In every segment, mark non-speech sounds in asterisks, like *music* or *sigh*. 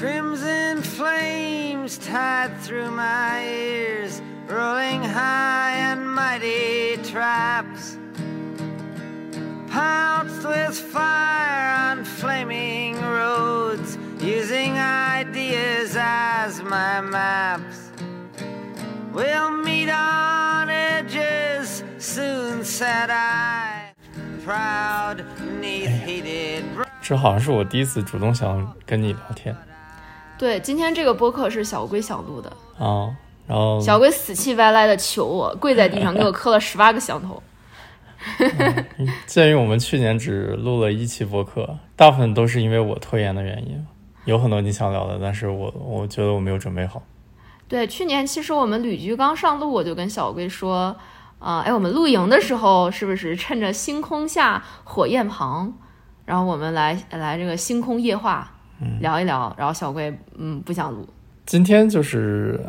Crimson flames tied through my ears, rolling high and mighty traps. Pounced with fire on flaming roads, using ideas as my maps. We'll meet on edges, soon said I, proud neath heated. 这好像是我第一次主动想跟你聊天 对，今天这个播客是小龟想录的，啊，然后小龟死气歪赖的求我，跪在地上给我磕了十八个响头。*laughs* 鉴于我们去年只录了一期播客，大部分都是因为我拖延的原因，有很多你想聊的，但是我我觉得我没有准备好。对，去年其实我们旅居刚上路，我就跟小龟说，啊、哎，我们露营的时候是不是趁着星空下火焰旁，然后我们来来这个星空夜话聊一聊，然后小贵嗯不想录，今天就是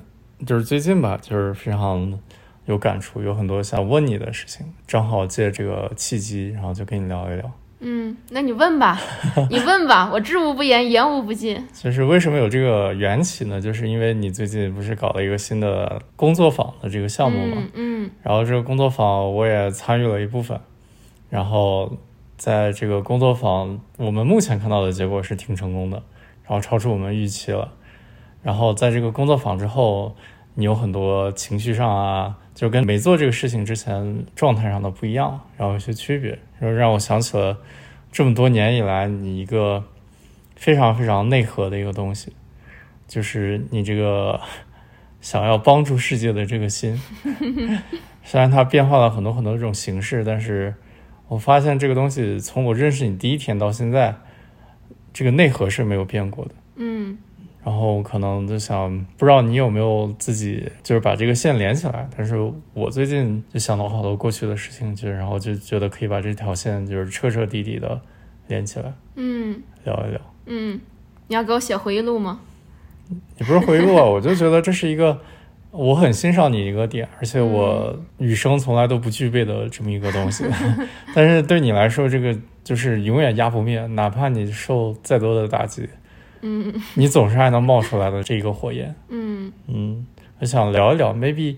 就是最近吧，就是非常有感触，有很多想问你的事情，正好借这个契机，然后就跟你聊一聊。嗯，那你问吧，*laughs* 你问吧，我知无不言，言无不尽。就是为什么有这个缘起呢？就是因为你最近不是搞了一个新的工作坊的这个项目嘛，嗯嗯然后这个工作坊我也参与了一部分，然后在这个工作坊，我们目前看到的结果是挺成功的，然后超出我们预期了。然后在这个工作坊之后，你有很多情绪上啊，就跟没做这个事情之前状态上的不一样，然后有些区别，然后让我想起了这么多年以来你一个非常非常内核的一个东西，就是你这个 *laughs* 想要帮助世界的这个心。*laughs* 虽然它变化了很多很多这种形式，但是我发现这个东西从我认识你第一天到现在，这个内核是没有变过的。嗯然后可能就想，不知道你有没有自己就是把这个线连起来。但是我最近就想到好多过去的事情，就然后就觉得可以把这条线就是彻彻底底的连起来，嗯聊一聊。嗯，你要给我写回忆录吗？你不是回忆录啊，我就觉得这是一个我很欣赏你一个点，而且我女生从来都不具备的这么一个东西。*laughs* 但是对你来说，这个就是永远压不灭，哪怕你受再多的打击，嗯你总是还能冒出来的这一个火焰。嗯，嗯，我想聊一聊，maybe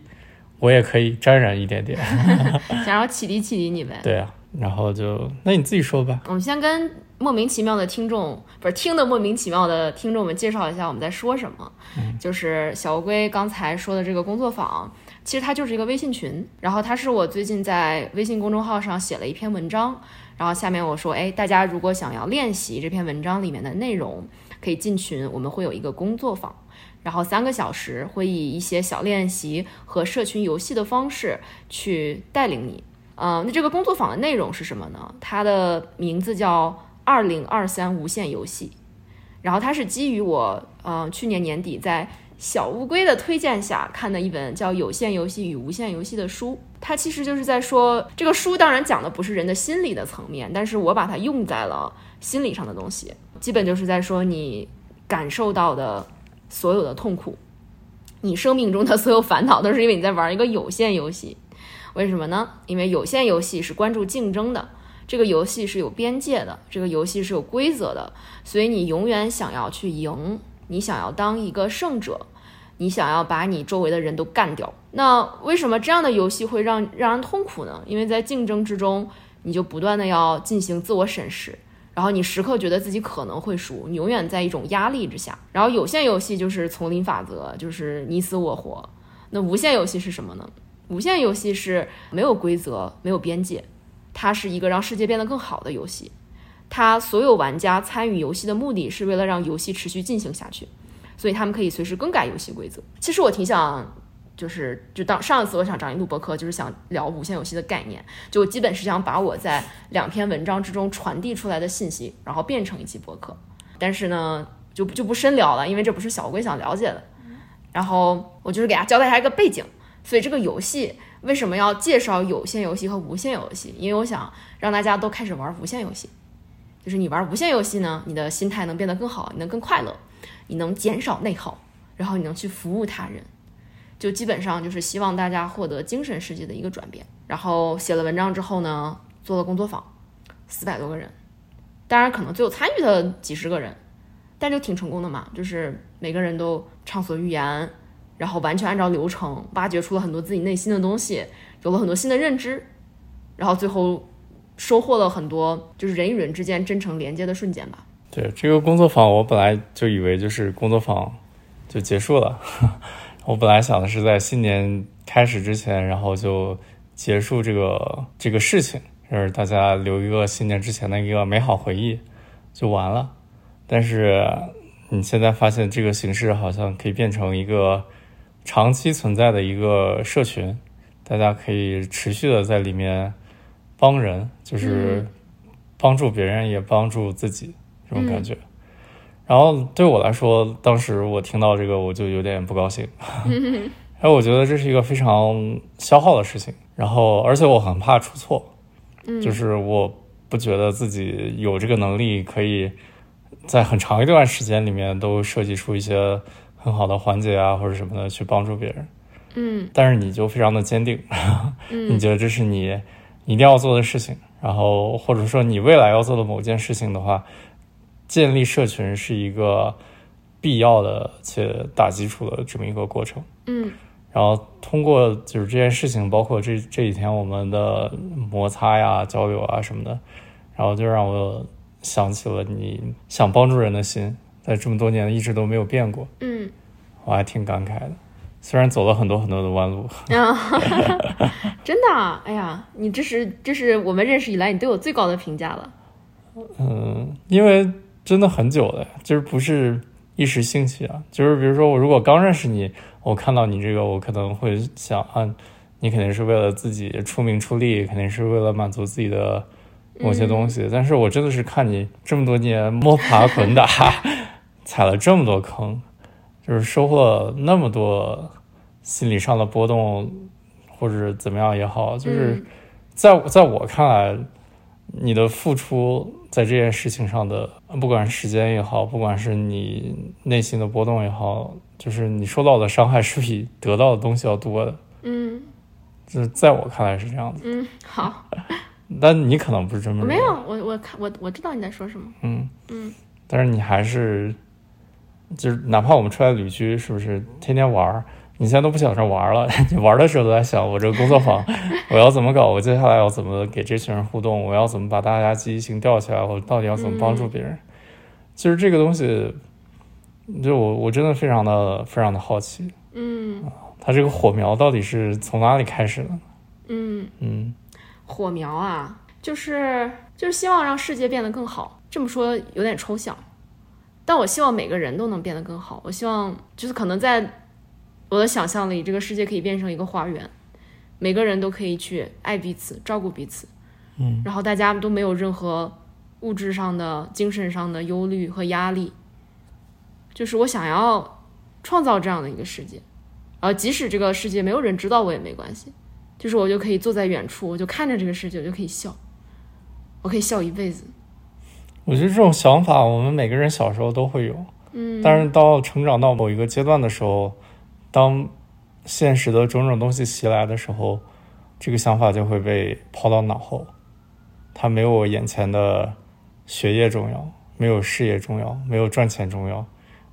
我也可以沾染一点点。*laughs* 想让我启迪启迪你呗。对啊，然后就那你自己说吧。我们先跟莫名其妙的听众，不是听的莫名其妙的听众们介绍一下我们在说什么。就是小乌龟刚才说的这个工作坊，其实它就是一个微信群，然后它是我最近在微信公众号上写了一篇文章，然后下面我说，哎，大家如果想要练习这篇文章里面的内容，可以进群，我们会有一个工作坊。然后三个小时会以一些小练习和社群游戏的方式去带领你。呃，那这个工作坊的内容是什么呢？它的名字叫“二零二三无限游戏”，然后它是基于我呃去年年底在小乌龟的推荐下看的一本叫《有限游戏与无限游戏》的书。它其实就是在说，这个书当然讲的不是人的心理的层面，但是我把它用在了心理上的东西，基本就是在说你感受到的所有的痛苦，你生命中的所有烦恼，都是因为你在玩一个有限游戏。为什么呢？因为有限游戏是关注竞争的，这个游戏是有边界的，这个游戏是有规则的，所以你永远想要去赢，你想要当一个胜者，你想要把你周围的人都干掉。那为什么这样的游戏会让让人痛苦呢？因为在竞争之中，你就不断的要进行自我审视，然后你时刻觉得自己可能会输，你永远在一种压力之下。然后有限游戏就是丛林法则，就是你死我活。那无限游戏是什么呢？无限游戏是没有规则、没有边界，它是一个让世界变得更好的游戏。它所有玩家参与游戏的目的是为了让游戏持续进行下去，所以他们可以随时更改游戏规则。其实我挺想，就是就当上一次我想找你录播客，就是想聊无限游戏的概念，就基本是想把我在两篇文章之中传递出来的信息，然后变成一期播客。但是呢，就就不深聊了，因为这不是小龟想了解的。然后我就是给大家交代一下一个背景。所以这个游戏为什么要介绍有限游戏和无限游戏？因为我想让大家都开始玩无限游戏，就是你玩无限游戏呢，你的心态能变得更好，你能更快乐，你能减少内耗，然后你能去服务他人，就基本上就是希望大家获得精神世界的一个转变。然后写了文章之后呢，做了工作坊，四百多个人，当然可能最后参与的几十个人，但就挺成功的嘛，就是每个人都畅所欲言，然后完全按照流程挖掘出了很多自己内心的东西，有了很多新的认知，然后最后收获了很多就是人与人之间真诚连接的瞬间吧。对这个工作坊，我本来就以为就是工作坊就结束了。*laughs* 我本来想的是在新年开始之前，然后就结束这个这个事情，就是大家留一个新年之前的一个美好回忆，就完了。但是你现在发现这个形式好像可以变成一个长期存在的一个社群，大家可以持续的在里面帮人，就是帮助别人也帮助自己这种感觉。然后对我来说，当时我听到这个我就有点不高兴，*laughs* 哎，我觉得这是一个非常消耗的事情。然后而且我很怕出错，就是我不觉得自己有这个能力可以。在很长一段时间里面，都设计出一些很好的环节啊，或者什么的去帮助别人。嗯，但是你就非常的坚定，*laughs* 你觉得这是你一定要做的事情，然后或者说你未来要做的某件事情的话，建立社群是一个必要的且打基础的这么一个过程。嗯，然后通过就是这件事情，包括这这几天我们的摩擦呀、交流啊什么的，然后就让我。想起了你想帮助人的心，在这么多年一直都没有变过。嗯，我还挺感慨的，虽然走了很多很多的弯路。*laughs* *laughs* 真的，哎呀，你这是这是我们认识以来你对我最高的评价了。嗯，因为真的很久了，就是不是一时兴起啊。就是比如说，我如果刚认识你，我看到你这个，我可能会想啊，你肯定是为了自己出名出力，肯定是为了满足自己的。某些东西，但是我真的是看你这么多年摸爬滚打，踩了这么多坑，就是收获了那么多心理上的波动，或者怎么样也好，就是在在我看来，你的付出在这件事情上的，不管是时间也好，不管是你内心的波动也好，就是你受到的伤害是比得到的东西要多的。嗯，就是在我看来是这样子。嗯，*laughs* 好。但你可能不是这么没有，我我看我我知道你在说什么。嗯嗯，但是你还是，就是哪怕我们出来旅居，是不是天天玩儿？你现在都不想着玩了，*laughs* 你玩的时候都在想，我这个工作坊 *laughs* 我要怎么搞？我接下来要怎么给这群人互动？我要怎么把大家积极性吊起来？我到底要怎么帮助别人？其实这个东西，就我我真的非常的非常的好奇。嗯，它这个火苗到底是从哪里开始的？嗯嗯。火苗啊，就是就是希望让世界变得更好。这么说有点抽象，但我希望每个人都能变得更好。我希望就是可能在我的想象里，这个世界可以变成一个花园，每个人都可以去爱彼此、照顾彼此，嗯，然后大家都没有任何物质上的、精神上的忧虑和压力。就是我想要创造这样的一个世界，然后即使这个世界没有人知道我也没关系。就是我就可以坐在远处，我就看着这个世界，我就可以笑，我可以笑一辈子。我觉得这种想法，我们每个人小时候都会有，嗯，但是到成长到某一个阶段的时候，当现实的种种东西袭来的时候，这个想法就会被抛到脑后。它没有眼前的学业重要，没有事业重要，没有赚钱重要，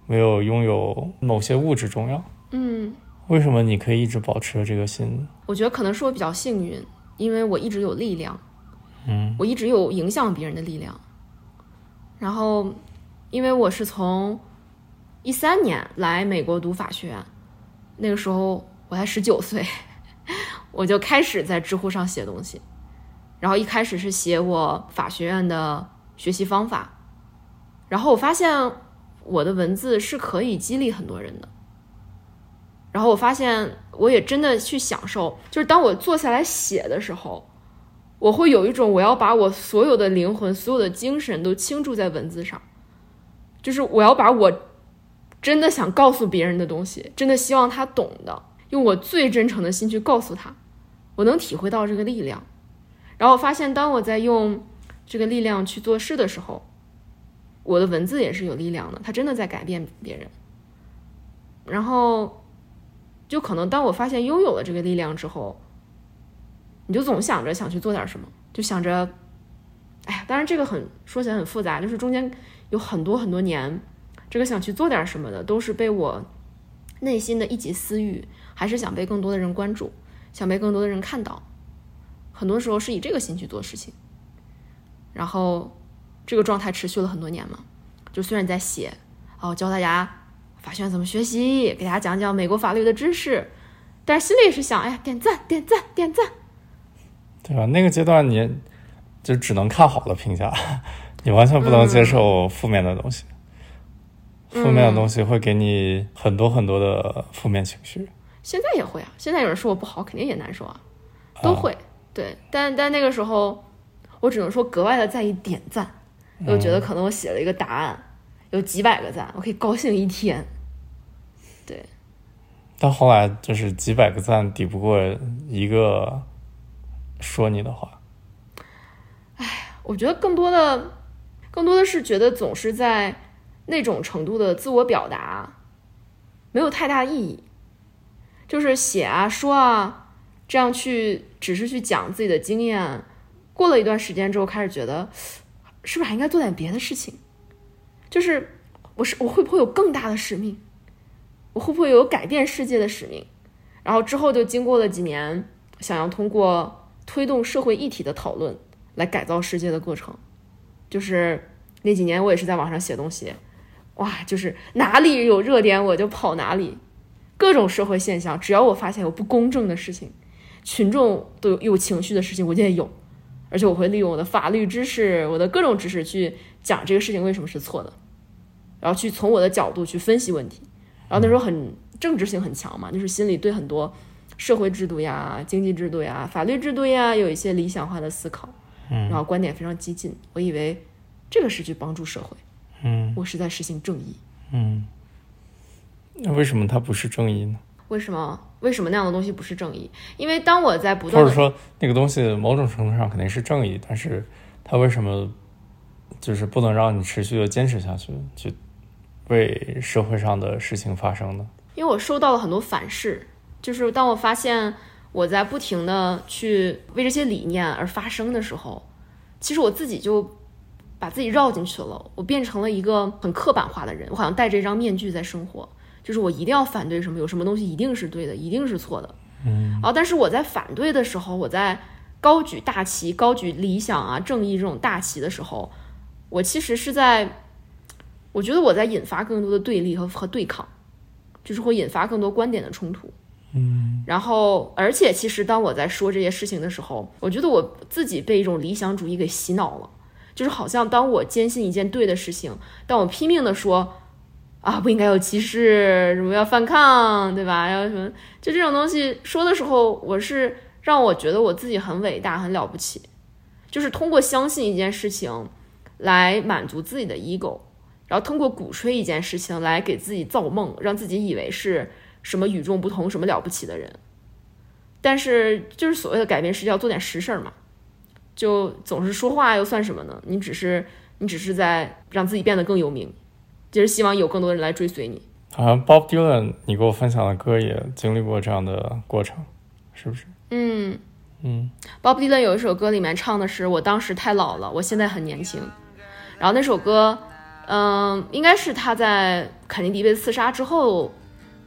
没有拥有某些物质重要，嗯。为什么你可以一直保持着这个心？我觉得可能是我比较幸运，因为我一直有力量，嗯，我一直有影响别人的力量。然后，因为我是从一三年来美国读法学院，那个时候我才十九岁，我就开始在知乎上写东西。然后一开始是写我法学院的学习方法，然后我发现我的文字是可以激励很多人的。然后我发现，我也真的去享受，就是当我坐下来写的时候，我会有一种我要把我所有的灵魂、所有的精神都倾注在文字上，就是我要把我真的想告诉别人的东西，真的希望他懂的，用我最真诚的心去告诉他，我能体会到这个力量。然后发现，当我在用这个力量去做事的时候，我的文字也是有力量的，它真的在改变别人。然后。就可能当我发现拥有了这个力量之后，你就总想着想去做点什么，就想着，哎呀，当然这个很说起来很复杂，就是中间有很多很多年这个想去做点什么的，都是被我内心的一己私欲，还是想被更多的人关注，想被更多的人看到。很多时候是以这个心去做事情，然后这个状态持续了很多年嘛。就虽然在写，哦，教大家法学院怎么学习，给大家讲讲美国法律的知识，但是心里也是想，哎呀，点赞，点赞，点赞。对吧？那个阶段你就只能看好的评价，*laughs* 你完全不能接受负面的东西。负面的东西会给你很多很多的负面情绪。现在也会啊，现在有人说我不好，肯定也难受啊，都会。对，但但那个时候，我只能说格外的在意点赞，我觉得可能我写了一个答案，有几百个赞，我可以高兴一天。对。到后来就是几百个赞抵不过一个说你的话。哎，我觉得更多的，更多的是觉得总是在。那种程度的自我表达，没有太大意义。就是写啊、说啊，这样去只是去讲自己的经验。过了一段时间之后，开始觉得，是不是还应该做点别的事情？就是我是我会不会有更大的使命？我会不会有改变世界的使命？然后之后就经过了几年，想要通过推动社会议题的讨论来改造世界的过程。就是那几年，我也是在网上写东西。哇，就是哪里有热点我就跑哪里，各种社会现象，只要我发现有不公正的事情，群众都有有情绪的事情，我就得有，而且我会利用我的法律知识，我的各种知识去讲这个事情为什么是错的，然后去从我的角度去分析问题，然后那时候很政治性很强嘛，就是心里对很多社会制度呀、经济制度呀、法律制度呀有一些理想化的思考，嗯，然后观点非常激进，我以为这个是去帮助社会。嗯，我是在实行正义。嗯，那为什么它不是正义呢？为什么？为什么那样的东西不是正义？因为当我在不断，或者说那个东西某种程度上肯定是正义，但是它为什么就是不能让你持续的坚持下去，去为社会上的事情发生呢？因为我收到了很多反噬，就是当我发现我在不停的去为这些理念而发声的时候，其实我自己就。把自己绕进去了，我变成了一个很刻板化的人，我好像戴着一张面具在生活，就是我一定要反对什么，有什么东西一定是对的，一定是错的。嗯，然后但是我在反对的时候，我在高举大旗、高举理想啊、正义这种大旗的时候，我其实是在，我觉得我在引发更多的对立和和对抗，就是会引发更多观点的冲突。嗯，然后而且其实当我在说这些事情的时候，我觉得我自己被一种理想主义给洗脑了。就是好像当我坚信一件对的事情，当我拼命的说啊不应该有歧视，什么要反抗，对吧？要什么就这种东西说的时候，我是让我觉得我自己很伟大、很了不起。就是通过相信一件事情来满足自己的 ego，然后通过鼓吹一件事情来给自己造梦，让自己以为是什么与众不同、什么了不起的人。但是就是所谓的改变世界，要做点实事儿嘛。就总是说话又算什么呢？你只是你只是在让自己变得更有名，就是希望有更多人来追随你。好像 Bob Dylan，你给我分享的歌也经历过这样的过程，是不是？嗯嗯，Bob Dylan 有一首歌里面唱的是“我当时太老了，我现在很年轻”。然后那首歌，嗯，应该是他在肯尼迪被刺杀之后，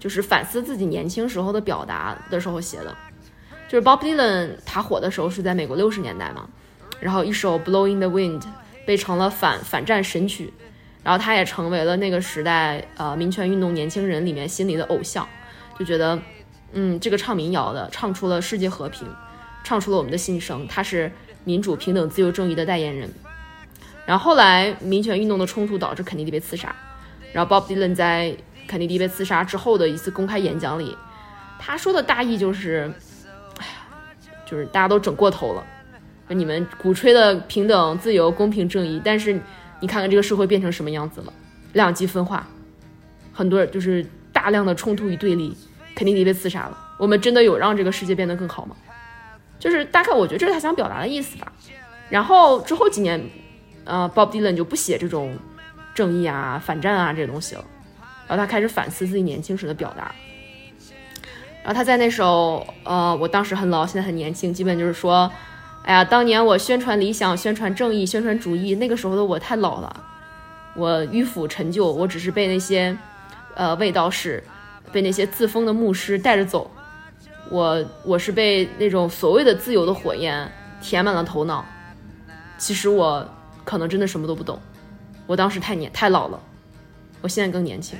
就是反思自己年轻时候的表达的时候写的。就是 Bob Dylan 他火的时候是在美国六十年代嘛，然后一首 Blowing the Wind 被成了反反战神曲，然后他也成为了那个时代呃民权运动年轻人里面心里的偶像，就觉得嗯这个唱民谣的唱出了世界和平，唱出了我们的心声，他是民主平等自由正义的代言人。然后后来民权运动的冲突导致肯尼迪被刺杀，然后 Bob Dylan 在肯尼迪被刺杀之后的一次公开演讲里，他说的大意就是。哎就是大家都整过头了，你们鼓吹的平等、自由、公平、正义，但是你看看这个社会变成什么样子了，两极分化，很多人就是大量的冲突与对立，肯尼迪被刺杀了，我们真的有让这个世界变得更好吗？就是大概我觉得这是他想表达的意思吧。然后之后几年，呃，Bob Dylan 就不写这种正义啊、反战啊这些东西了，然后他开始反思自己年轻时的表达。然后他在那首，呃，我当时很老，现在很年轻，基本就是说，哎呀，当年我宣传理想、宣传正义、宣传主义，那个时候的我太老了，我迂腐陈旧，我只是被那些呃卫道士、被那些自封的牧师带着走。我我是被那种所谓的自由的火焰填满了头脑。其实我可能真的什么都不懂。我当时太年太老了，我现在更年轻。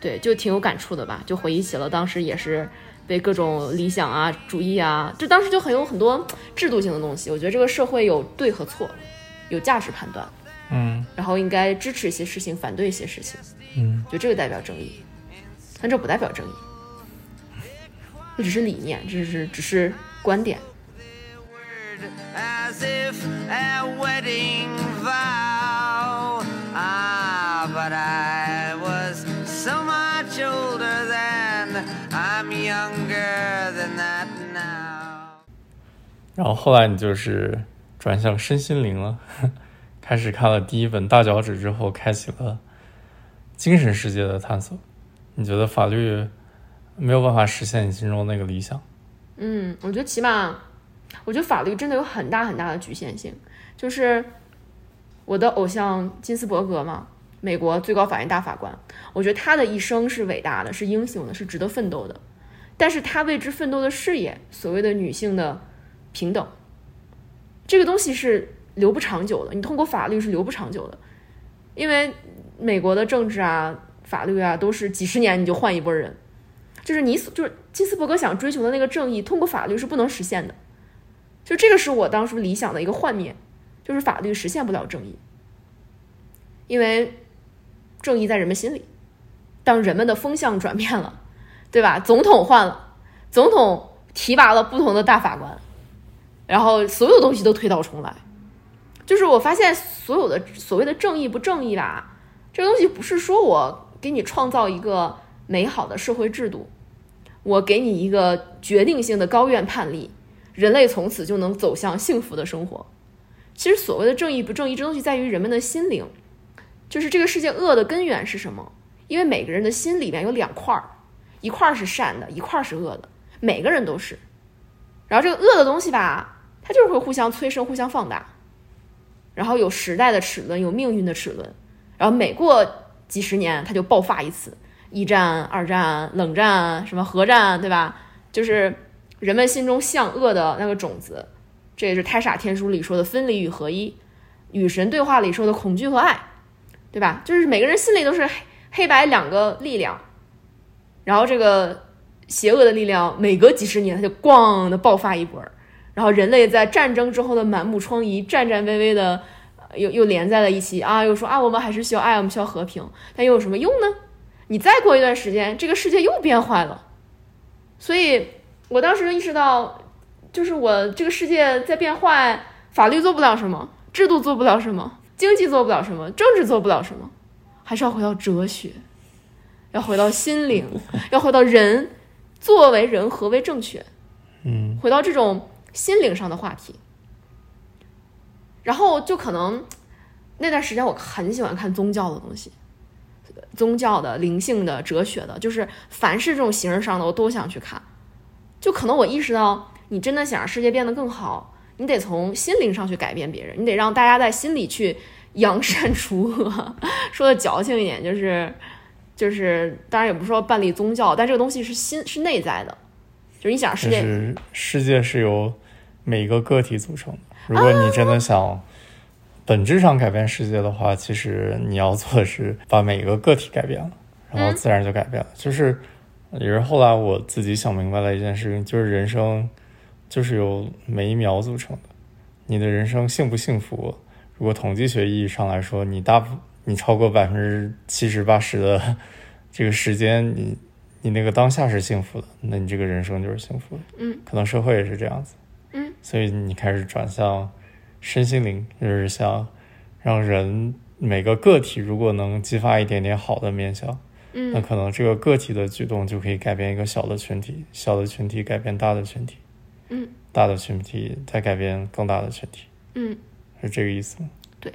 对，就挺有感触的吧，就回忆起了当时也是被各种理想啊、主义啊，就当时就很有很多制度性的东西。我觉得这个社会有对和错，有价值判断，嗯然后应该支持一些事情，反对一些事情。嗯，就这个代表正义，但这不代表正义，这只是理念，这是只是观点。as if a wedding vow. Ah, but I 然后后来你就是转向身心灵了，*laughs* 开始看了第一本大脚趾之后，开启了精神世界的探索。你觉得法律没有办法实现你心中那个理想？嗯，我觉得起码，我觉得法律真的有很大很大的局限性。就是我的偶像金斯伯格嘛，美国最高法院大法官，我觉得他的一生是伟大的，是英雄的，是值得奋斗的。但是他为之奋斗的事业，所谓的女性的平等，这个东西是留不长久的。你通过法律是留不长久的，因为美国的政治啊、法律啊，都是几十年你就换一拨人。就是你所就是金斯伯格想追求的那个正义，通过法律是不能实现的。就这个是我当初理想的一个幻灭，就是法律实现不了正义，因为正义在人们心里。当人们的风向转变了，对吧？总统换了，总统提拔了不同的大法官，然后所有东西都推倒重来。就是我发现所有的所谓的正义不正义吧，这个东西不是说我给你创造一个美好的社会制度，我给你一个决定性的高院判例，人类从此就能走向幸福的生活。其实所谓的正义不正义，这东西在于人们的心灵，就是这个世界恶的根源是什么？因为每个人的心里面有两块儿，一块儿是善的，一块儿是恶的，每个人都是。然后这个恶的东西吧，它就是会互相催生、互相放大，然后有时代的齿轮，有命运的齿轮，然后每过几十年它就爆发一次，一战、二战、冷战、什么核战，对吧？就是人们心中向恶的那个种子，这也是《太傻天书》里说的分离与合一，与神对话里说的恐惧和爱，对吧？就是每个人心里都是黑黑白两个力量，然后这个邪恶的力量每隔几十年它就咣的爆发一波儿，然后人类在战争之后的满目疮痍，战战巍巍的呃又又连在了一起啊，又说啊我们还是需要爱，我们需要和平，但又有什么用呢？你再过一段时间，这个世界又变坏了，所以我当时就意识到，就是我这个世界在变坏，法律做不了什么，制度做不了什么，经济做不了什么，政治做不了什么，还是要回到哲学，要回到心灵，要回到人作为人何为正确，嗯。回到这种心灵上的话题。然后就可能那段时间我很喜欢看宗教的东西，宗教的、灵性的、哲学的，就是凡是这种形式上的我都想去看。就可能我意识到，你真的想让世界变得更好，你得从心灵上去改变别人，你得让大家在心里去扬善 *laughs* 除恶。说的矫情一点，就是就是，当然也不是说办理宗教，但这个东西是心是内在的，就是你想世界世界是由每个个体组成的。如果你真的想本质上改变世界的话，其实你要做的是把每个个体改变了，然后自然就改变了。就是也是后来我自己想明白了一件事情，就是人生就是由每一秒组成的。你的人生幸不幸福？如果统计学意义上来说，你大部你超过百分之七十八十的这个时间，你你那个当下是幸福的，那你这个人生就是幸福的。嗯，可能社会也是这样子。嗯，所以你开始转向身心灵，就是想让人每个个体如果能激发一点点好的面向，那嗯可能这个个体的举动就可以改变一个小的群体，小的群体改变大的群体，嗯，大的群体再改变更大的群体，嗯。是这个意思吗对？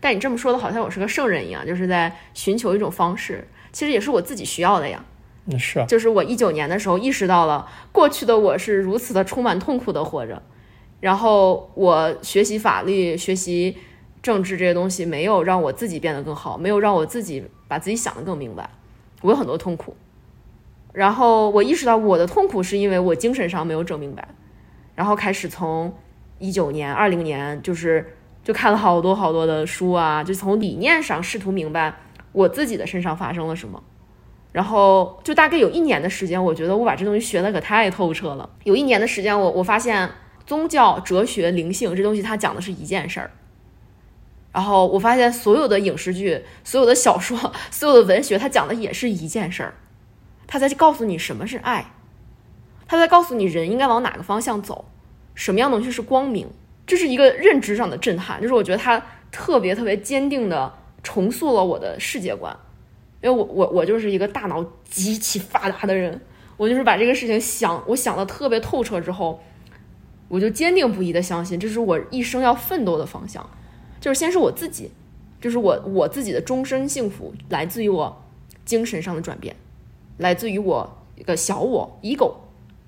但你这么说的好像我是个圣人一样，就是在寻求一种方式，其实也是我自己需要的呀。是，就是我一九年的时候意识到了，过去的我是如此的充满痛苦的活着，然后我学习法律，学习政治这些东西没有让我自己变得更好，没有让我自己把自己想得更明白，我有很多痛苦。然后我意识到我的痛苦是因为我精神上没有整明白，然后开始从一九年、二零年，就是就看了好多好多的书啊，就从理念上试图明白我自己的身上发生了什么。然后就大概有一年的时间，我觉得我把这东西学的可太透彻了。有一年的时间，我我发现宗教、哲学、灵性这东西它讲的是一件事儿。然后我发现所有的影视剧、所有的小说、所有的文学，它讲的也是一件事儿。它在告诉你什么是爱，它在告诉你人应该往哪个方向走，什么样东西是光明，这是一个认知上的震撼。就是我觉得它特别特别坚定的重塑了我的世界观，因为我我我就是一个大脑极其发达的人，我就是把这个事情想我想的特别透彻之后，我就坚定不移的相信这是我一生要奋斗的方向，就是先是我自己，就是我我自己的终身幸福来自于我精神上的转变。来自于我一个小我 ego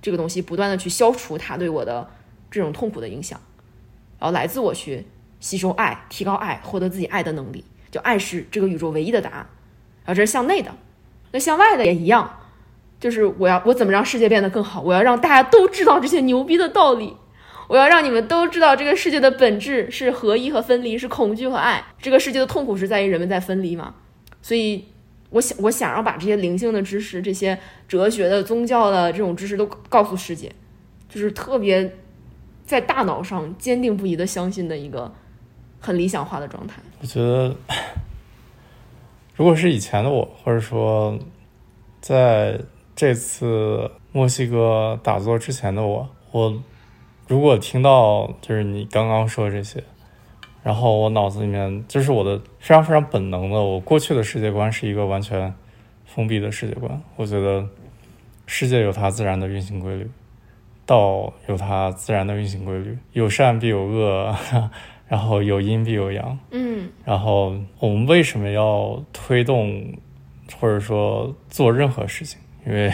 这个东西，不断的去消除它对我的这种痛苦的影响，然后来自我去吸收爱，提高爱，获得自己爱的能力。就爱是这个宇宙唯一的答案。然后这是向内的，那向外的也一样，就是我要我怎么让世界变得更好？我要让大家都知道这些牛逼的道理，我要让你们都知道这个世界的本质是合一和分离，是恐惧和爱。这个世界的痛苦是在于人们在分离嘛？所以。我想，我想要把这些灵性的知识、这些哲学的、宗教的这种知识都告诉世界，就是特别在大脑上坚定不移的相信的一个很理想化的状态。我觉得，如果是以前的我，或者说在这次墨西哥打坐之前的我，我如果听到就是你刚刚说这些。然后我脑子里面就是我的非常非常本能的，我过去的世界观是一个完全封闭的世界观。我觉得世界有它自然的运行规律，道有它自然的运行规律，有善必有恶，*laughs* 然后有阴必有阳。嗯。然后我们为什么要推动或者说做任何事情？因为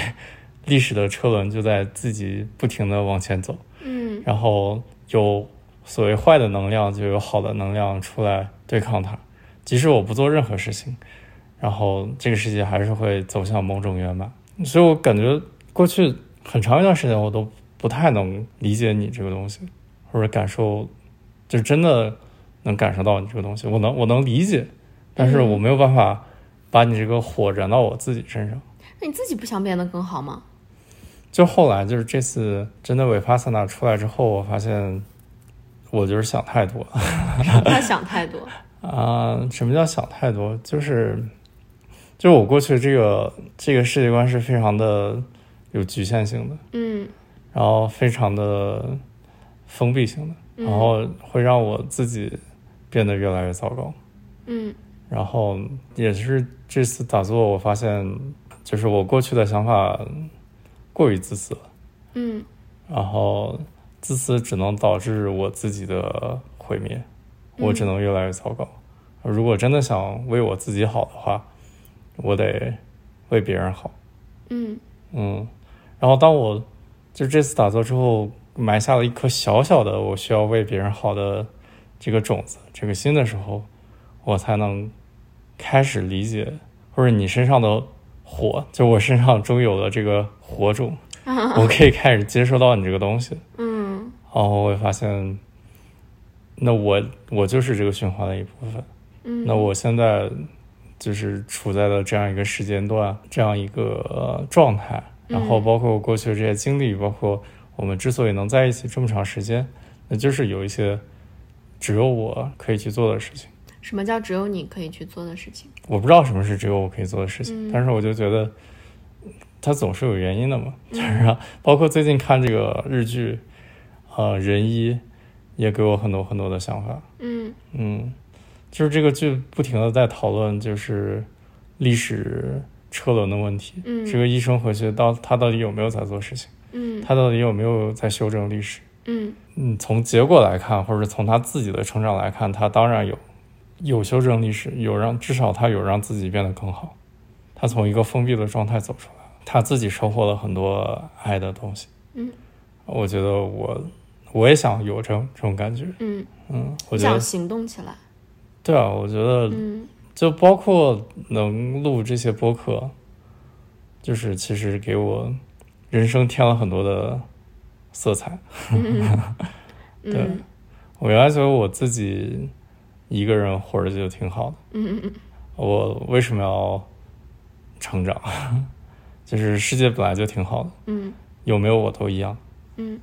历史的车轮就在自己不停的往前走。嗯。然后有。所谓坏的能量，就有好的能量出来对抗它。即使我不做任何事情，然后这个世界还是会走向某种圆满。所以我感觉过去很长一段时间，我都不太能理解你这个东西，或者感受，就真的能感受到你这个东西。我能，我能理解，但是我没有办法把你这个火燃到我自己身上。那你自己不想变得更好吗？就后来就是这次真的韦帕萨纳出来之后，我发现。我就是想太多，他想太多 *laughs* 啊！什么叫想太多？就是，就是我过去这个这个世界观是非常的有局限性的，嗯，然后非常的封闭性的，然后会让我自己变得越来越糟糕，嗯，然后也是这次打坐，我发现就是我过去的想法过于自私了，嗯，然后。自私只能导致我自己的毁灭，我只能越来越糟糕。如果真的想为我自己好的话，我得为别人好。嗯嗯。然后当我就这次打坐之后，埋下了一颗小小的我需要为别人好的这个种子、这个心的时候，我才能开始理解，或者你身上的火，就我身上终于有了这个火种，*laughs* 我可以开始接收到你这个东西。嗯。然后我会发现，那我我就是这个循环的一部分。嗯，那我现在就是处在了这样一个时间段，这样一个状态。然后包括我过去的这些经历，包括我们之所以能在一起这么长时间，那就是有一些只有我可以去做的事情。什么叫只有你可以去做的事情？我不知道什么是只有我可以做的事情，但是我就觉得它总是有原因的嘛。*laughs* 就是包括最近看这个日剧。呃，仁一也给我很多很多的想法。嗯嗯，就是这个剧不停的在讨论，就是历史车轮的问题。嗯，这个医生回去到他到底有没有在做事情？嗯，他到底有没有在修正历史？嗯嗯，从结果来看，或者从他自己的成长来看，他当然有有修正历史，有让至少他有让自己变得更好。他从一个封闭的状态走出来，他自己收获了很多爱的东西。嗯，我觉得我。我也想有这种这种感觉，嗯嗯，我想行动起来，对啊，我觉得嗯就包括能录这些播客，就是其实给我人生添了很多的色彩。*laughs* 对。嗯。我原来觉得我自己一个人活着就挺好的，嗯。嗯我为什么要成长？*laughs* 就是世界本来就挺好的，嗯。有没有我都一样。嗯。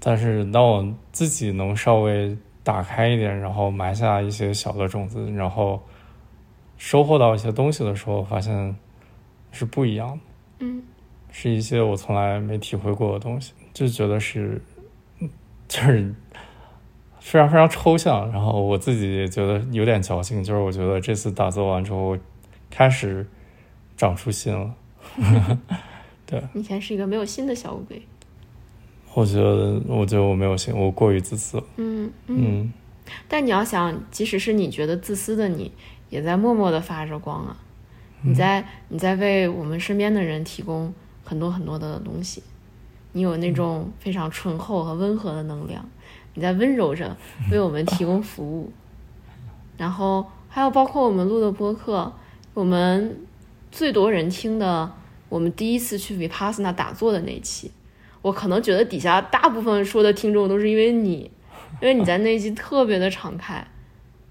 但是当我自己能稍微打开一点，然后埋下一些小的种子，然后收获到一些东西的时候，发现是不一样的，嗯是一些我从来没体会过的东西，就觉得是，嗯就是非常非常抽象。然后我自己也觉得有点矫情，就是我觉得这次打坐完之后，开始长出心了。*laughs* 对以前是一个没有心的小乌龟。我觉得，我觉得我没有心，我过于自私了。嗯嗯。嗯但你要想，即使是你觉得自私的你，也在默默的发着光啊！你在你在为我们身边的人提供很多很多的东西，你有那种非常醇厚和温和的能量，你在温柔着为我们提供服务。*laughs* 然后还有包括我们录的播客，我们最多人听的，我们第一次去 Vipassana 打坐的那期，我可能觉得底下大部分说的听众都是因为你。*laughs* 因为你在那一集特别的敞开，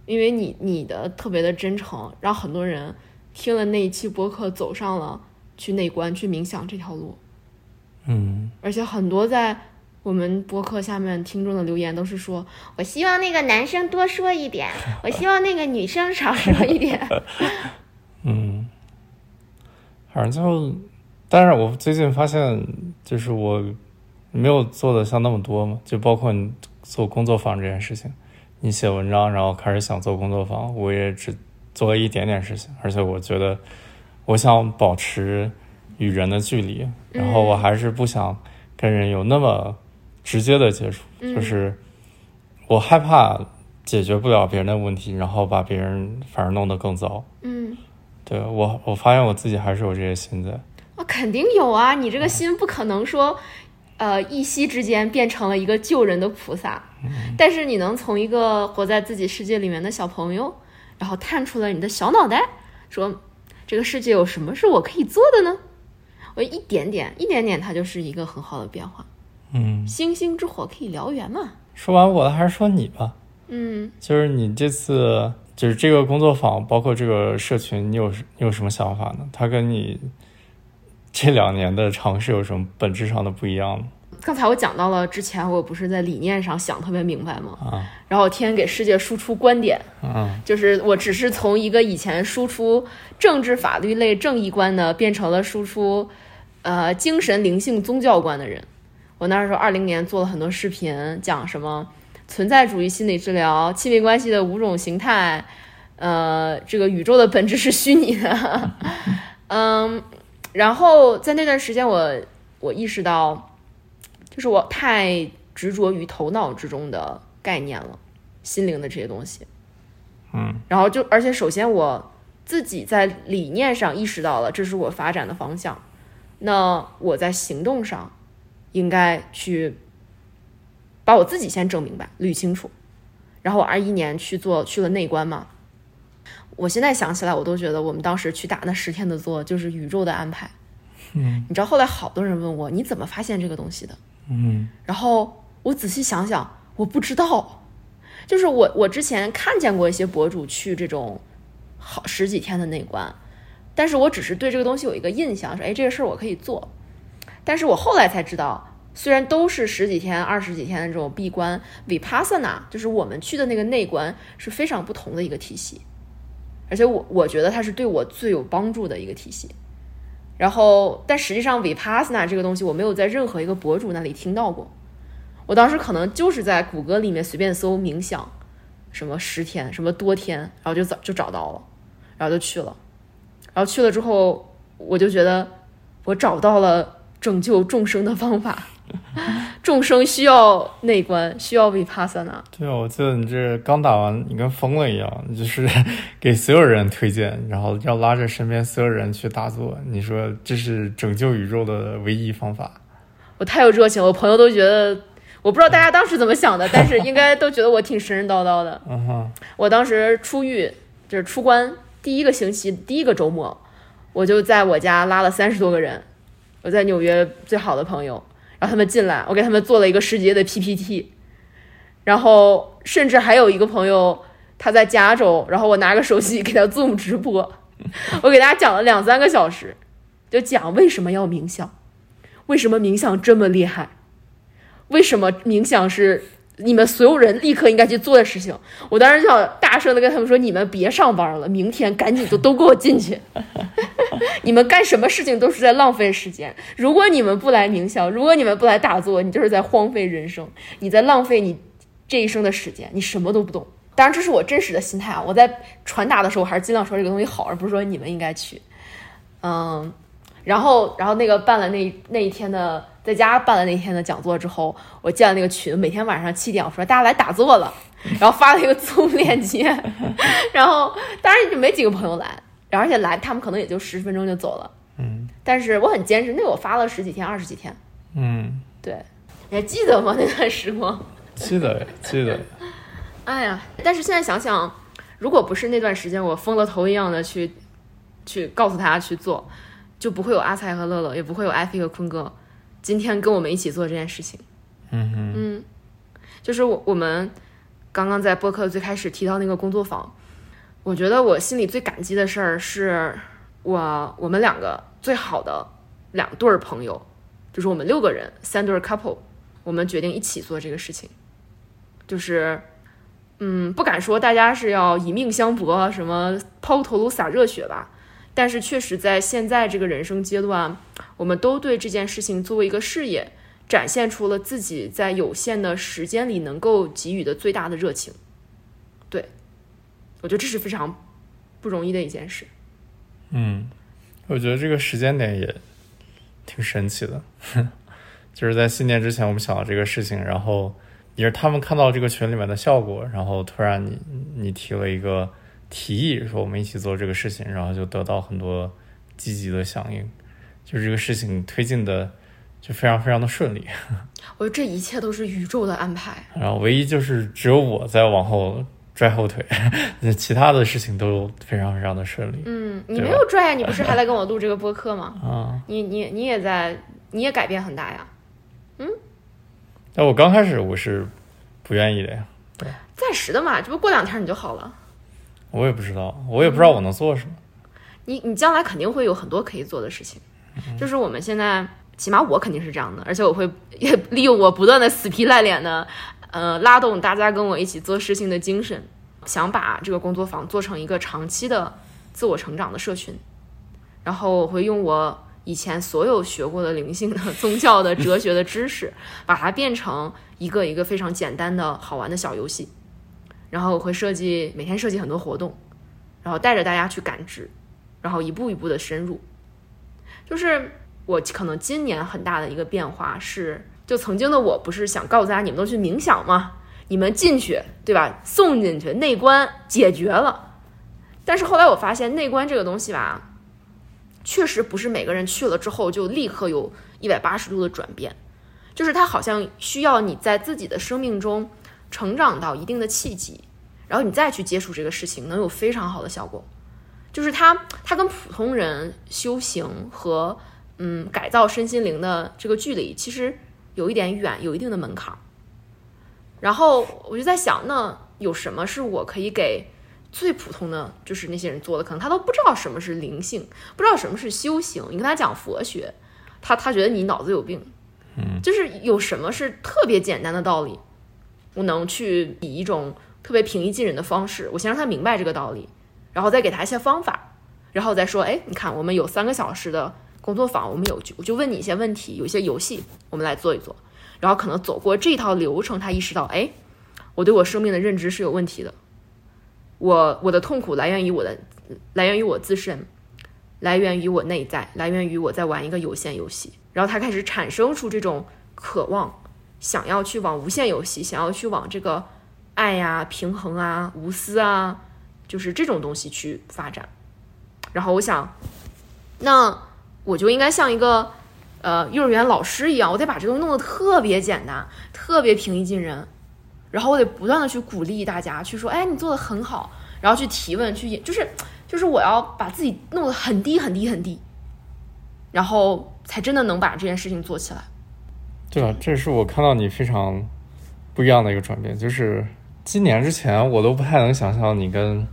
因为你你的特别的真诚，让很多人听了那一期播客走上了去内观、去冥想这条路。嗯而且很多在我们播客下面听众的留言都是说，我希望那个男生多说一点，我希望那个女生少说一点。*laughs* 嗯，反正就，但是我最近发现，就是我没有做的像那么多嘛，就包括你做工作坊这件事情，你写文章，然后开始想做工作坊，我也只做了一点点事情，而且我觉得我想保持与人的距离，然后我还是不想跟人有那么直接的接触，嗯就是我害怕解决不了别人的问题，然后把别人反而弄得更糟。嗯，对我，我发现我自己还是有这些心在。啊，肯定有啊！你这个心不可能说，呃，一夕之间变成了一个救人的菩萨，但是你能从一个活在自己世界里面的小朋友，然后探出了你的小脑袋，说这个世界有什么是我可以做的呢？我一点点，一点点，它就是一个很好的变化。嗯，星星之火可以燎原嘛？说完我的，还是说你吧。嗯，就是你这次，就是这个工作坊，包括这个社群，你有你有什么想法呢？它跟你这两年的尝试有什么本质上的不一样吗？刚才我讲到了，之前我不是在理念上想特别明白吗？啊，然后天天给世界输出观点，嗯就是我只是从一个以前输出政治法律类正义观的，变成了输出呃精神灵性宗教观的人。我那时候二零年做了很多视频，讲什么存在主义心理治疗、亲密关系的五种形态，呃，这个宇宙的本质是虚拟的，*laughs* 嗯，然后在那段时间我我意识到，就是我太执着于头脑之中的概念了，心灵的这些东西。嗯然后就，而且首先我自己在理念上意识到了这是我发展的方向，那我在行动上应该去把我自己先整明白、捋清楚。然后我二一年去做去了内观嘛，我现在想起来，我都觉得我们当时去打那十天的坐就是宇宙的安排。嗯你知道后来好多人问我你怎么发现这个东西的？嗯。然后我仔细想想，我不知道，就是我我之前看见过一些博主去这种好十几天的内观，但是我只是对这个东西有一个印象，说哎这个事儿我可以做，但是我后来才知道，虽然都是十几天、二十几天的这种闭关，vipassana 就是我们去的那个内观是非常不同的一个体系，而且我我觉得它是对我最有帮助的一个体系。然后，但实际上 vipassana 这个东西我没有在任何一个博主那里听到过。我当时可能就是在谷歌里面随便搜冥想，什么十天，什么多天，然后就找就找到了，然后就去了。然后去了之后，我就觉得我找到了拯救众生的方法。众生需要内观，需要 vipassana。对啊，我记得你这刚打完，你跟疯了一样，你就是 *laughs* 给所有人推荐，然后要拉着身边所有人去打坐。你说这是拯救宇宙的唯一方法。我太有热情了，我朋友都觉得我不知道大家当时怎么想的，但是应该都觉得我挺神神叨叨的。嗯哼，我当时出狱就是出关第一个星期第一个周末，我就在我家拉了三十多个人，我在纽约最好的朋友，让他们进来，我给他们做了一个十节的 PPT，然后甚至还有一个朋友他在加州，然后我拿个手机给他 Zoom 直播，*laughs* 我给大家讲了两三个小时，就讲为什么要冥想，为什么冥想这么厉害，为什么冥想是你们所有人立刻应该去做的事情。我当时就想大声的跟他们说：“你们别上班了，明天赶紧就都给我进去。*laughs* 你们干什么事情都是在浪费时间。如果你们不来冥想，如果你们不来打坐，你就是在荒废人生，你在浪费你这一生的时间，你什么都不懂。当然，这是我真实的心态啊。我在传达的时候，还是尽量说这个东西好，而不是说你们应该去。嗯，然后，然后那个办了那那一天的，在家办了那天的讲座之后，我建了那个群，每天晚上七点，我说大家来打坐了，*laughs* 然后发了一个 Zoom 链接，*laughs* 然后当然就没几个朋友来，然后而且来他们可能也就十分钟就走了，嗯。但是我很坚持，那我发了十几天、二十几天，嗯，对，你还记得吗？那段时光。记得记得，*laughs* 哎呀，但是现在想想，如果不是那段时间我疯了头一样的去去告诉大家去做，就不会有阿才和乐乐，也不会有艾菲和坤哥今天跟我们一起做这件事情。嗯哼，嗯，就是我我们刚刚在播客最开始提到那个工作坊，我觉得我心里最感激的事儿是我我们两个最好的两对儿朋友，就是我们六个人三对儿 couple，我们决定一起做这个事情，就是。嗯，不敢说大家是要以命相搏，什么抛头颅洒热血吧，但是确实在现在这个人生阶段，我们都对这件事情作为一个事业，展现出了自己在有限的时间里能够给予的最大的热情。对，我觉得这是非常不容易的一件事。嗯，我觉得这个时间点也挺神奇的，*laughs* 就是在新年之前我们想到这个事情，然后也是他们看到这个群里面的效果，然后突然你你提了一个提议，说我们一起做这个事情，然后就得到很多积极的响应，就是这个事情推进的就非常非常的顺利。*laughs* 我觉得这一切都是宇宙的安排。然后唯一就是只有我在往后拽后腿，那其他的事情都非常非常的顺利。嗯，你没有拽呀，你不是还在跟我录这个播客吗？啊，你你你也在，你也改变很大呀。嗯但我刚开始我是不愿意的呀，暂时的嘛，这不过两天你就好了。我也不知道，我也不知道我能做什么。你你将来肯定会有很多可以做的事情，就是我们现在，起码我肯定是这样的，而且我会也利用我不断的死皮赖脸的，呃，拉动大家跟我一起做事情的精神，想把这个工作坊做成一个长期的自我成长的社群，然后我会用我以前所有学过的灵性的、宗教的、哲学的知识，把它变成一个一个非常简单的好玩的小游戏，然后我会设计每天设计很多活动，然后带着大家去感知。然后一步一步的深入。就是我可能今年很大的一个变化是，就曾经的我不是想告诉大家你们都去冥想吗？你们进去，对吧？送进去，内观解决了。但是后来我发现内观这个东西吧，确实不是每个人去了之后就立刻有一百八十度的转变，就是它好像需要你在自己的生命中成长到一定的契机，然后你再去接触这个事情，能有非常好的效果。就是它，它跟普通人修行和嗯改造身心灵的这个距离，其实有一点远，有一定的门槛儿。然后我就在想，那有什么是我可以给最普通的就是那些人做的？可能他都不知道什么是灵性，不知道什么是修行。你跟他讲佛学，他他觉得你脑子有病。嗯，就是有什么是特别简单的道理，我能去以一种特别平易近人的方式，我先让他明白这个道理。然后再给他一些方法，然后再说，哎，你看，我们有三个小时的工作坊，我们有我就问你一些问题，有一些游戏，我们来做一做。然后可能走过这套流程，他意识到，哎，我对我生命的认知是有问题的，我我的痛苦来源于我的，来源于我自身，来源于我内在，来源于我在玩一个有限游戏。然后他开始产生出这种渴望，想要去往无限游戏，想要去往这个爱呀、平衡啊、无私啊。就是这种东西去发展，然后我想，那我就应该像一个呃幼儿园老师一样，我得把这东西弄得特别简单，特别平易近人，然后我得不断的去鼓励大家，去说，哎，你做的很好，然后去提问，去就是就是我要把自己弄得很低很低很低，然后才真的能把这件事情做起来。对啊，这是我看到你非常不一样的一个转变，就是今年之前我都不太能想象你跟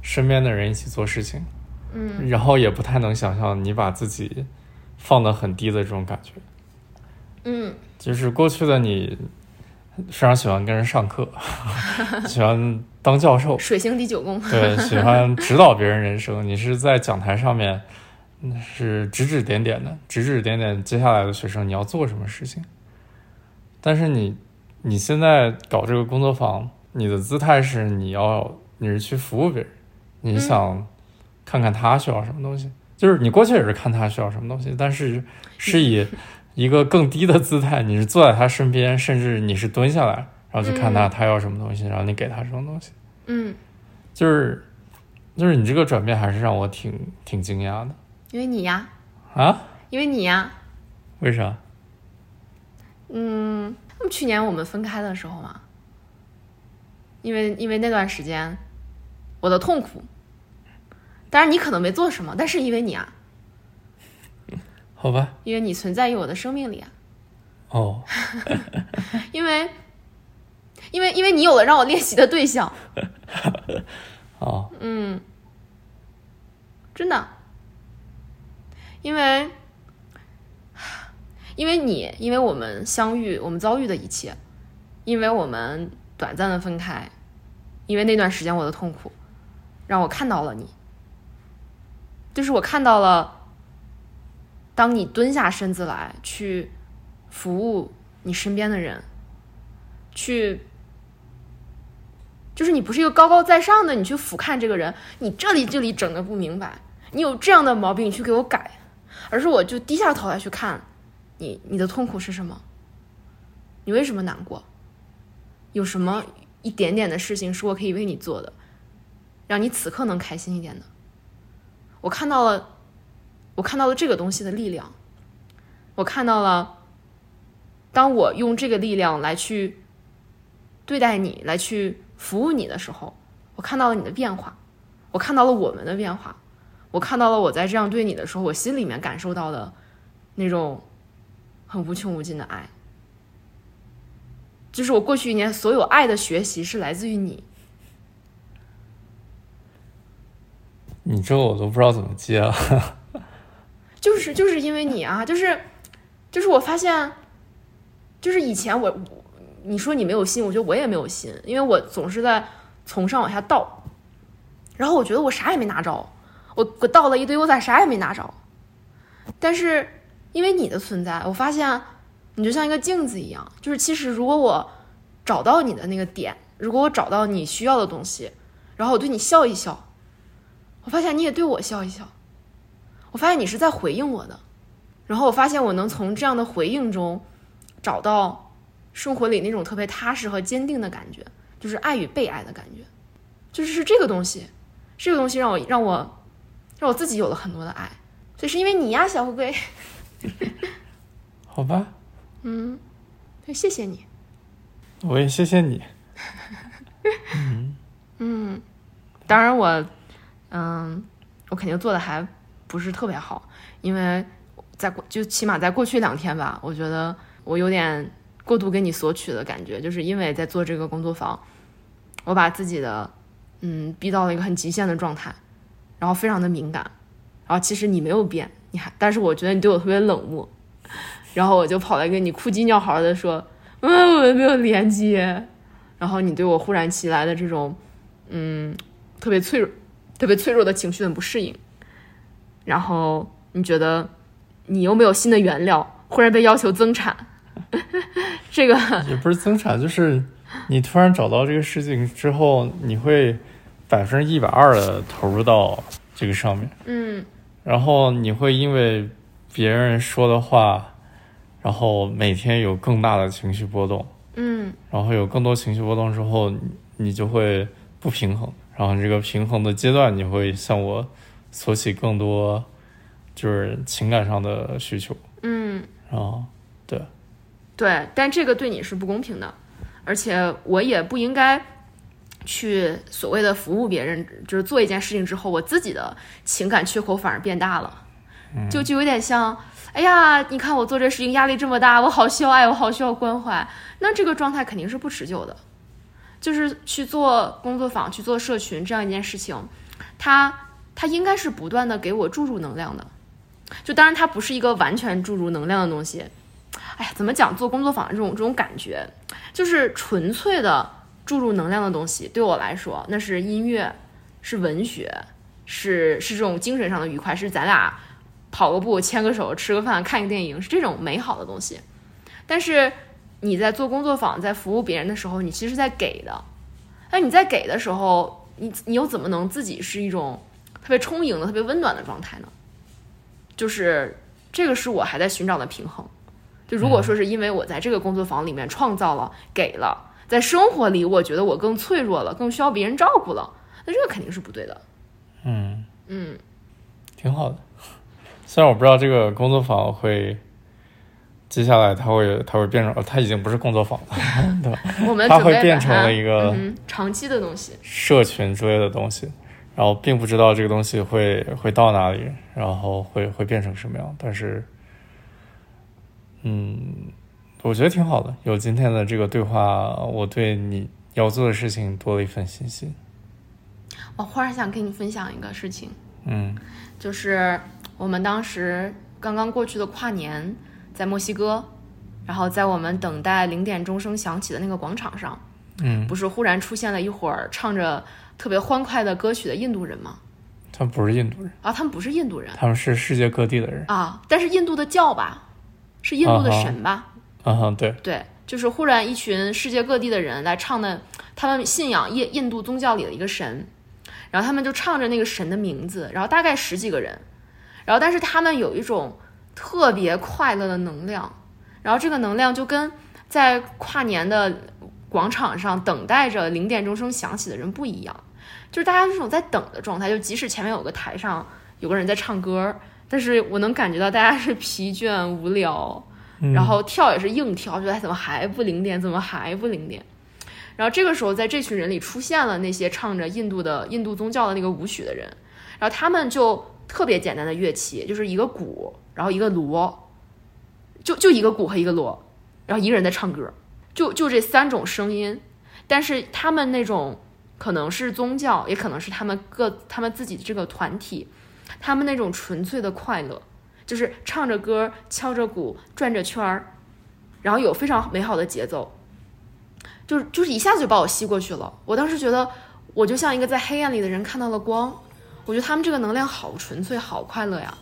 身边的人一起做事情，嗯然后也不太能想象你把自己放得很低的这种感觉。嗯就是过去的你非常喜欢跟人上课，*laughs* 喜欢当教授，水星第九宫，对，喜欢指导别人人生。你是在讲台上面嗯是指指点点的，指指点点接下来的学生你要做什么事情。但是你你现在搞这个工作坊，你的姿态是你要你是去服务别人，你想看看他需要什么东西，就是你过去也是看他需要什么东西，但是是以一个更低的姿态，你是坐在他身边，甚至你是蹲下来，然后去看他嗯他要什么东西，然后你给他什么东西。嗯，就是就是你这个转变还是让我挺挺惊讶的因为你呀，啊？因为你呀，为啥？嗯，那么去年我们分开的时候嘛，因为因为那段时间我的痛苦，当然你可能没做什么，但是因为你啊，好吧，因为你存在于我的生命里啊，哦，*laughs* 因为因为因为你有了让我练习的对象，*laughs* 哦，嗯，真的，因为因为你，因为我们相遇，我们遭遇的一切，因为我们短暂的分开，因为那段时间我的痛苦，让我看到了你，就是我看到了，当你蹲下身子来去服务你身边的人，去。就是你不是一个高高在上的，你去俯瞰这个人，你这里这里整的不明白，你有这样的毛病，你去给我改，而是我就低下头来去看你，你的痛苦是什么？你为什么难过？有什么一点点的事情是我可以为你做的，让你此刻能开心一点的？我看到了，我看到了这个东西的力量，我看到了，当我用这个力量来去对待你，来去。服务你的时候，我看到了你的变化，我看到了我们的变化，我看到了我在这样对你的时候，我心里面感受到的那种很无穷无尽的爱。就是我过去一年所有爱的学习是来自于你。你这我都不知道怎么接了。就是就是因为你啊，就是就是我发现，就是以前我。你说你没有心，我觉得我也没有心，因为我总是在从上往下倒，然后我觉得我啥也没拿着，我我倒了一堆，我咋啥也没拿着？但是因为你的存在，我发现你就像一个镜子一样，就是其实如果我找到你的那个点，如果我找到你需要的东西，然后我对你笑一笑，我发现你也对我笑一笑，我发现你是在回应我的，然后我发现我能从这样的回应中找到。生活里那种特别踏实和坚定的感觉，就是爱与被爱的感觉，就是是这个东西，这个东西让我让我让我自己有了很多的爱，所以是因为你呀，小乌龟。*laughs* 好吧，嗯，谢谢你，我也谢谢你。嗯 *laughs* 嗯，当然我嗯，我肯定做的还不是特别好，因为在过就起码在过去两天吧，我觉得我有点。过度跟你索取的感觉，就是因为在做这个工作坊，我把自己的嗯逼到了一个很极限的状态，然后非常的敏感，然后其实你没有变，你还但是我觉得你对我特别冷漠，然后我就跑来跟你哭鸡尿嚎的说，嗯，我们没有连接，然后你对我忽然起来的这种嗯特别脆弱、特别脆弱的情绪很不适应，然后你觉得你又没有新的原料，忽然被要求增产。*laughs* 这个也不是增产，就是你突然找到这个事情之后，你会百分之一百二的投入到这个上面，嗯，然后你会因为别人说的话，然后每天有更大的情绪波动，嗯，然后有更多情绪波动之后，你就会不平衡，然后这个平衡的阶段，你会向我索取更多就是情感上的需求。嗯，啊，对，对，但这个对你是不公平的，而且我也不应该去所谓的服务别人，就是做一件事情之后，我自己的情感缺口反而变大了，就就有点像，哎呀，你看我做这事情压力这么大，我好需要爱，我好需要关怀，那这个状态肯定是不持久的。就是去做工作坊、去做社群这样一件事情，它它应该是不断的给我注入能量的。就当然它不是一个完全注入能量的东西。哎呀，怎么讲？做工作坊这种这种感觉，就是纯粹的注入能量的东西。对我来说，那是音乐，是文学，是是这种精神上的愉快，是咱俩跑个步、牵个手、吃个饭、看个电影，是这种美好的东西。但是你在做工作坊、在服务别人的时候，你其实是在给的。那，你在给的时候，你你又怎么能自己是一种特别充盈的、特别温暖的状态呢？就是这个是我还在寻找的平衡。就如果说是因为我在这个工作坊里面创造了、给了，在生活里我觉得我更脆弱了，更需要别人照顾了，那这个肯定是不对的。嗯，嗯，挺好的。虽然我不知道这个工作坊会接下来它会它会变成，呃它已经不是工作坊了，*laughs* 对吧？我们它会变成了一个嗯长期的东西。社群之类的东西，然后并不知道这个东西会会到哪里，然后会会变成什么样。但是，嗯，我觉得挺好的。有今天的这个对话，我对你要做的事情多了一份信心。我忽然想跟你分享一个事情，嗯就是我们当时刚刚过去的跨年，在墨西哥，然后在我们等待零点钟声响起的那个广场上，嗯，不是忽然出现了一会儿唱着特别欢快的歌曲的印度人吗？他们不是印度人，啊，他们不是印度人他们是世界各地的人。啊，但是印度的教吧，是印度的神吧？嗯，对，对，就是忽然一群世界各地的人来唱的，他们信仰印印度宗教里的一个神，然后他们就唱着那个神的名字，然后大概十几个人，然后但是他们有一种特别快乐的能量，然后这个能量就跟在跨年的广场上等待着零点钟声响起的人不一样，就是大家这种在等的状态，就即使前面有个台上有个人在唱歌，但是我能感觉到大家是疲倦无聊。然后跳也是硬跳，觉得怎么还不零点，怎么还不零点？然后这个时候，在这群人里出现了那些唱着印度的印度宗教的那个舞曲的人，然后他们就特别简单的乐器，就是一个鼓，然后一个锣，就就一个鼓和一个锣，然后一个人在唱歌，就就这三种声音，但是他们那种可能是宗教，也可能是他们各他们自己的这个团体，他们那种纯粹的快乐。就是唱着歌、敲着鼓、转着圈儿，然后有非常美好的节奏，就是就是一下子就把我吸过去了。我当时觉得，我就像一个在黑暗里的人看到了光，我觉得他们这个能量好纯粹、好快乐呀。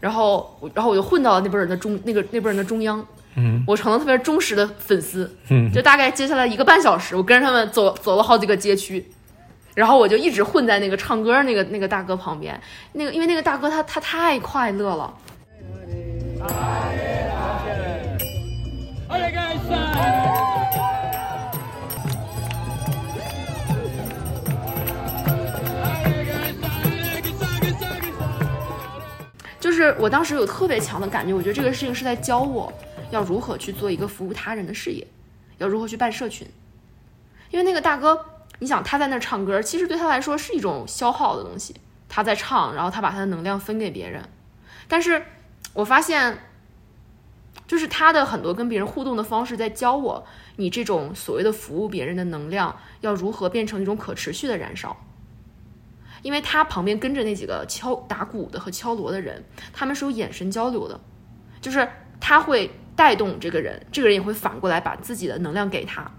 然后，然后我就混到了那波人的中那个那波人的中央，嗯我成了特别忠实的粉丝。嗯就大概接下来一个半小时，我跟着他们走走了好几个街区，然后我就一直混在那个唱歌那个那个大哥旁边。那个因为那个大哥他他太快乐了。就是我当时有特别强的感觉，我觉得这个事情是在教我要如何去做一个服务他人的事业，要如何去办社群。因为那个大哥，你想他在那儿唱歌，其实对他来说是一种消耗的东西。他在唱，然后他把他的能量分给别人，但是我发现，就是他的很多跟别人互动的方式，在教我你这种所谓的服务别人的能量要如何变成一种可持续的燃烧。因为他旁边跟着那几个敲打鼓的和敲锣的人，他们是有眼神交流的，就是他会带动这个人，这个人也会反过来把自己的能量给他，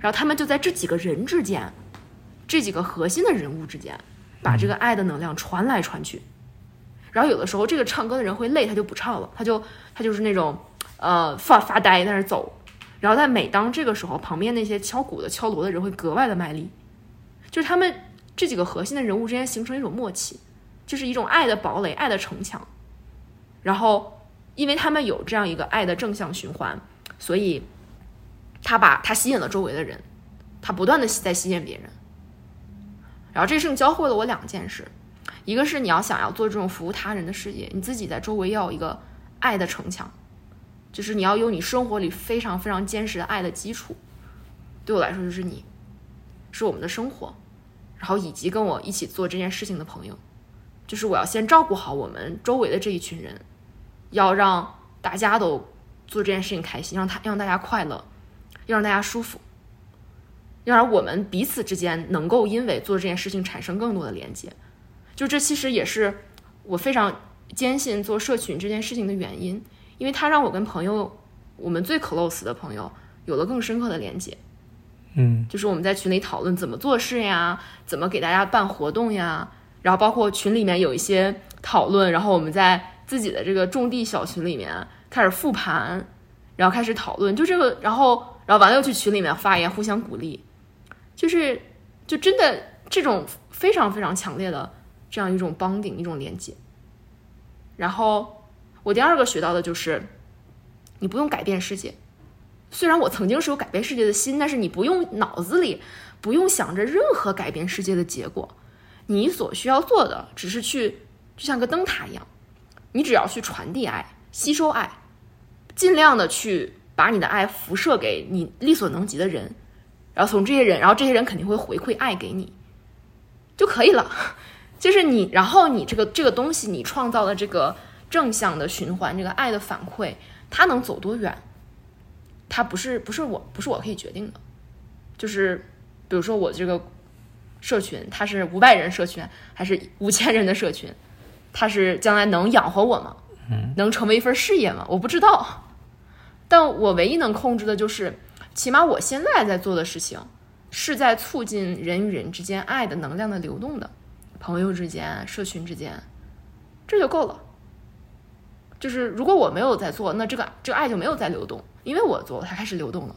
然后他们就在这几个人之间，这几个核心的人物之间，把这个爱的能量传来传去。然后有的时候这个唱歌的人会累，他就不唱了，他就他就是那种呃发发呆在那走。然后在每当这个时候，旁边那些敲鼓的、敲锣的人会格外的卖力，就是他们这几个核心的人物之间形成一种默契，就是一种爱的堡垒、爱的城墙。然后，因为他们有这样一个爱的正向循环，所以他把他吸引了周围的人，他不断的在吸引别人。然后这事情教会了我两件事，一个是你要想要做这种服务他人的事业，你自己在周围要有一个爱的城墙，就是你要有你生活里非常非常坚实的爱的基础。对我来说，就是你，是我们的生活，然后以及跟我一起做这件事情的朋友，就是我要先照顾好我们周围的这一群人，要让大家都做这件事情开心，让他让大家快乐，要让大家舒服，要让我们彼此之间能够因为做这件事情产生更多的连接。就这其实也是我非常坚信做社群这件事情的原因，因为它让我跟朋友，我们最 close 的朋友有了更深刻的连接。嗯就是我们在群里讨论怎么做事呀，怎么给大家办活动呀，然后包括群里面有一些讨论，然后我们在自己的这个种地小群里面开始复盘，然后开始讨论，就这个，然后然后完了又去群里面发言，互相鼓励，就是就真的这种非常非常强烈的这样一种帮顶一种连接。然后我第二个学到的就是，你不用改变世界。虽然我曾经是有改变世界的心，但是你不用脑子里不用想着任何改变世界的结果，你所需要做的只是去，就像个灯塔一样，你只要去传递爱、吸收爱，尽量的去把你的爱辐射给你力所能及的人，然后从这些人，然后这些人肯定会回馈爱给你，就可以了。*laughs* 就是你，然后你这个这个东西，你创造的这个正向的循环，这个爱的反馈，它能走多远？它不是不是我不是我可以决定的，就是比如说我这个社群，它是五百人社群还是五千人的社群，它是将来能养活我吗？嗯，能成为一份事业吗？我不知道，但我唯一能控制的就是，起码我现在在做的事情是在促进人与人之间爱的能量的流动的，朋友之间、社群之间，这就够了。就是如果我没有在做，那这个这个爱就没有在流动，因为我做了，它开始流动了，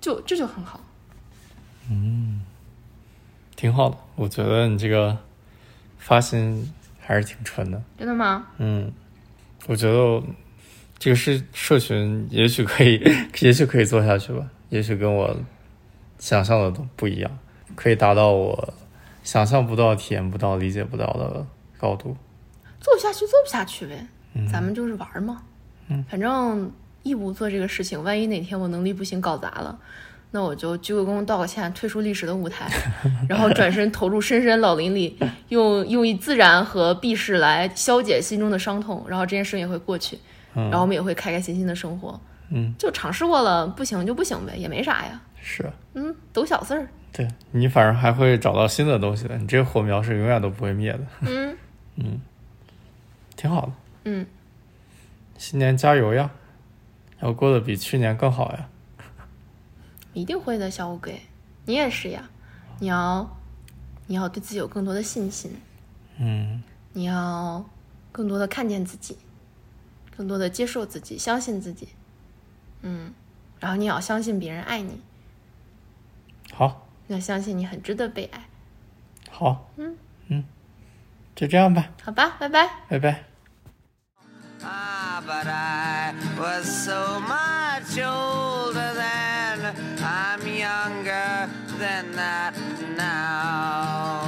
就这就很好。嗯挺好的。我觉得你这个发心还是挺纯的。真的吗？嗯，我觉得这个是社群，也许可以，*laughs* 也许可以做下去吧。也许跟我想象的都不一样，可以达到我想象不到、体验不到、理解不到的高度。做不下去，做不下去呗，咱们就是玩儿嘛。嗯，反正义务做这个事情，万一哪天我能力不行搞砸了，那我就鞠个躬道个歉，退出历史的舞台，*laughs* 然后转身投入深深老林里，用用以自然和避世来消解心中的伤痛，然后这件事也会过去，嗯然后我们也会开开心心的生活。嗯，就尝试过了，不行就不行呗，也没啥呀。是嗯，都小事儿。对你，反正还会找到新的东西的。你这个火苗是永远都不会灭的，嗯 *laughs* 挺好的。嗯，新年加油呀！要过得比去年更好呀！一定会的，小乌龟，你也是呀。你要，你要对自己有更多的信心。嗯，你要更多的看见自己，更多的接受自己，相信自己。嗯，然后你也要相信别人爱你，好，你要相信你很值得被爱。好，嗯嗯，就这样吧，好吧，拜拜。拜拜。Ah, but I was so much older then. I'm younger than that now.